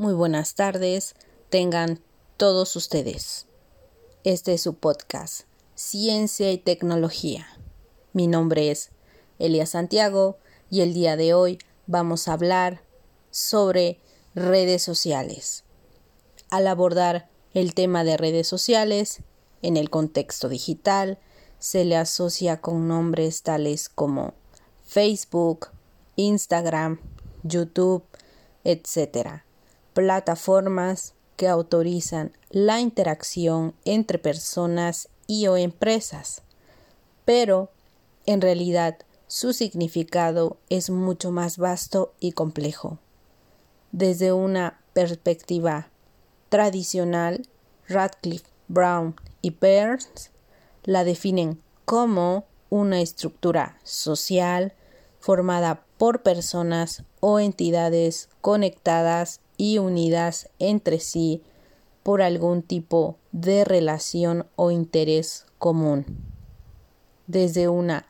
Muy buenas tardes, tengan todos ustedes. Este es su podcast, Ciencia y Tecnología. Mi nombre es Elia Santiago y el día de hoy vamos a hablar sobre redes sociales. Al abordar el tema de redes sociales en el contexto digital, se le asocia con nombres tales como Facebook, Instagram, YouTube, etc plataformas que autorizan la interacción entre personas y o empresas, pero en realidad su significado es mucho más vasto y complejo. Desde una perspectiva tradicional, Radcliffe, Brown y Peirce la definen como una estructura social formada por personas o entidades conectadas y unidas entre sí por algún tipo de relación o interés común. Desde una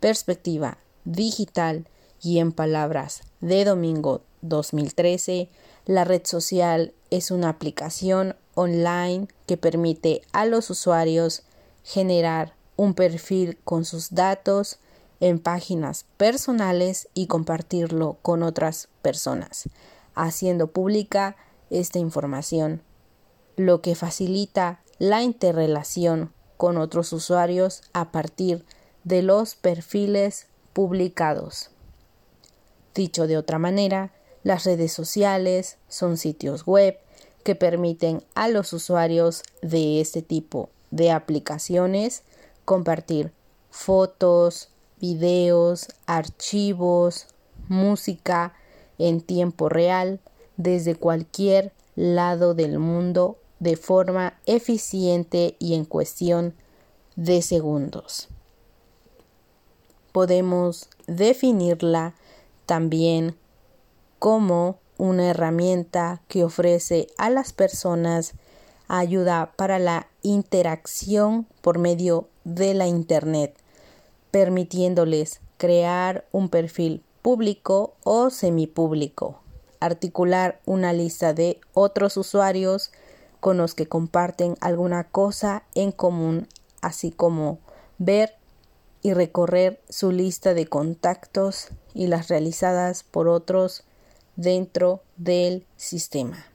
perspectiva digital y en palabras de Domingo 2013, la red social es una aplicación online que permite a los usuarios generar un perfil con sus datos en páginas personales y compartirlo con otras personas, haciendo pública esta información, lo que facilita la interrelación con otros usuarios a partir de los perfiles publicados. Dicho de otra manera, las redes sociales son sitios web que permiten a los usuarios de este tipo de aplicaciones compartir fotos, videos, archivos, música, en tiempo real desde cualquier lado del mundo de forma eficiente y en cuestión de segundos. Podemos definirla también como una herramienta que ofrece a las personas ayuda para la interacción por medio de la Internet, permitiéndoles crear un perfil público o semipúblico, articular una lista de otros usuarios con los que comparten alguna cosa en común, así como ver y recorrer su lista de contactos y las realizadas por otros dentro del sistema.